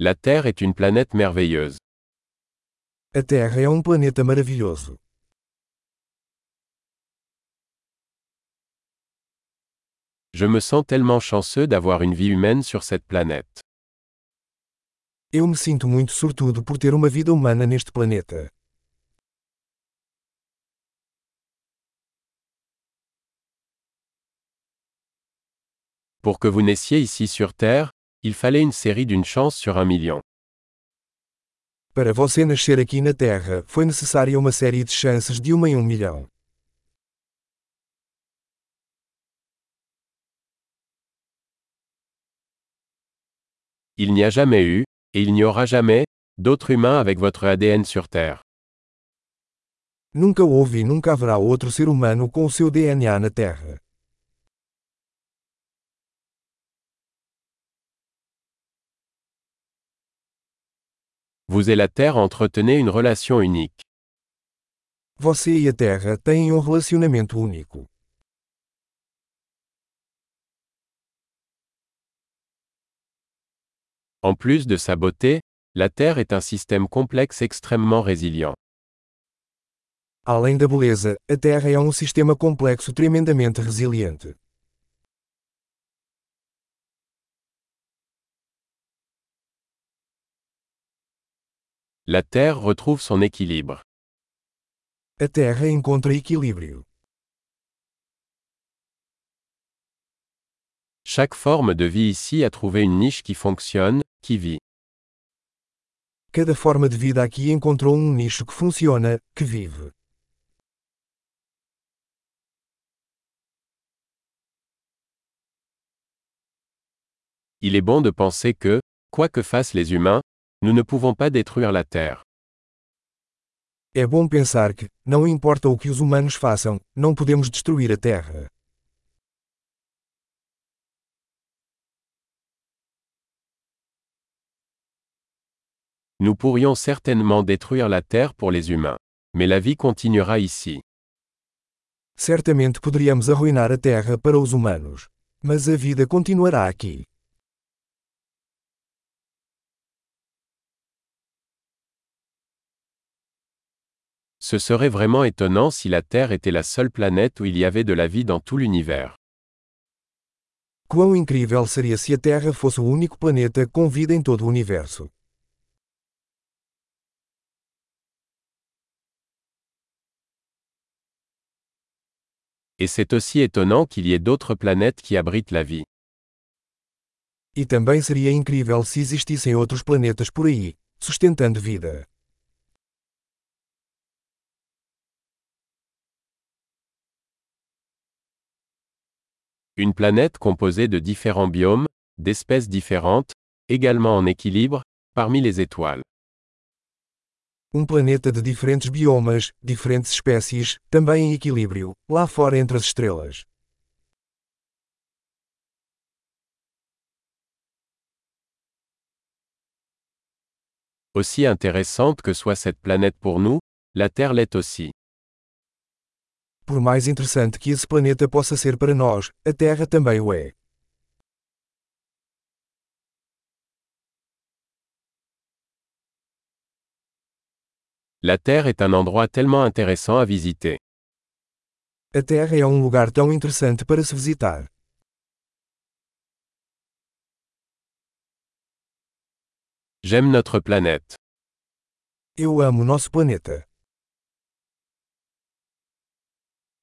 La Terre est une planète merveilleuse. A Terra é um planeta maravilhoso. Je me sens tellement chanceux d'avoir une vie humaine sur cette planète. Eu me sinto muito sortudo por ter uma vida humana neste planeta. Pour que vous naissiez ici sur Terre, il fallait une série d'une chance sur un million. Para você nascer aqui na Terra, foi necessária uma série de chances de uma em um milhão. Il n'y a jamais eu, et il n'y aura jamais, d'autres humains avec votre ADN sur Terre. Nunca houve e nunca haverá outro ser humano com o seu DNA na Terra. Vous et la Terre entretenez une relation unique. Você e a Terra têm um relacionamento único. En plus de sa beauté, la Terre est un système complexe extrêmement résilient. Além da beleza, a Terra é um sistema complexo tremendamente resiliente. La Terre retrouve son équilibre. A Terra encontra equilíbrio. Chaque forme de vie ici a trouvé une niche qui fonctionne, qui vit. Cada forma de vida aqui encontrou um nicho que funciona, que vive. Il est bon de penser que, quoi que fassent les humains, nous ne pouvons pas détruire la Terre. É bom pensar que, não importa o que os humanos façam, não podemos destruir a Terra. Nous pourrions certainement détruire la Terre pour les humains. Mais la vie continuera ici. Certamente poderíamos arruinar a Terra para os humanos. Mas a vida continuará aqui. Ce serait vraiment étonnant si la Terre était la seule planète où il y avait de la vie dans tout l'univers. Quão incrível seria se a Terra fosse o único planeta com vida em todo o universo. Et c'est aussi étonnant qu'il y ait d'autres planètes qui abritent la vie. E também seria incrível se existissem outros planetas por aí, sustentando vida. Une planète composée de différents biomes, d'espèces différentes, également en équilibre, parmi les étoiles. Um planeta de diferentes biomas, diferentes espécies, também em equilíbrio, lá fora entre as estrelas. Aussi intéressante que soit cette planète pour nous, la Terre l'est aussi. Por mais interessante que esse planeta possa ser para nós, a Terra também o é. La Terre est un endroit tellement intéressant à visiter. A Terra é um lugar tão interessante para se visitar. J'aime notre planète. Eu amo nosso planeta.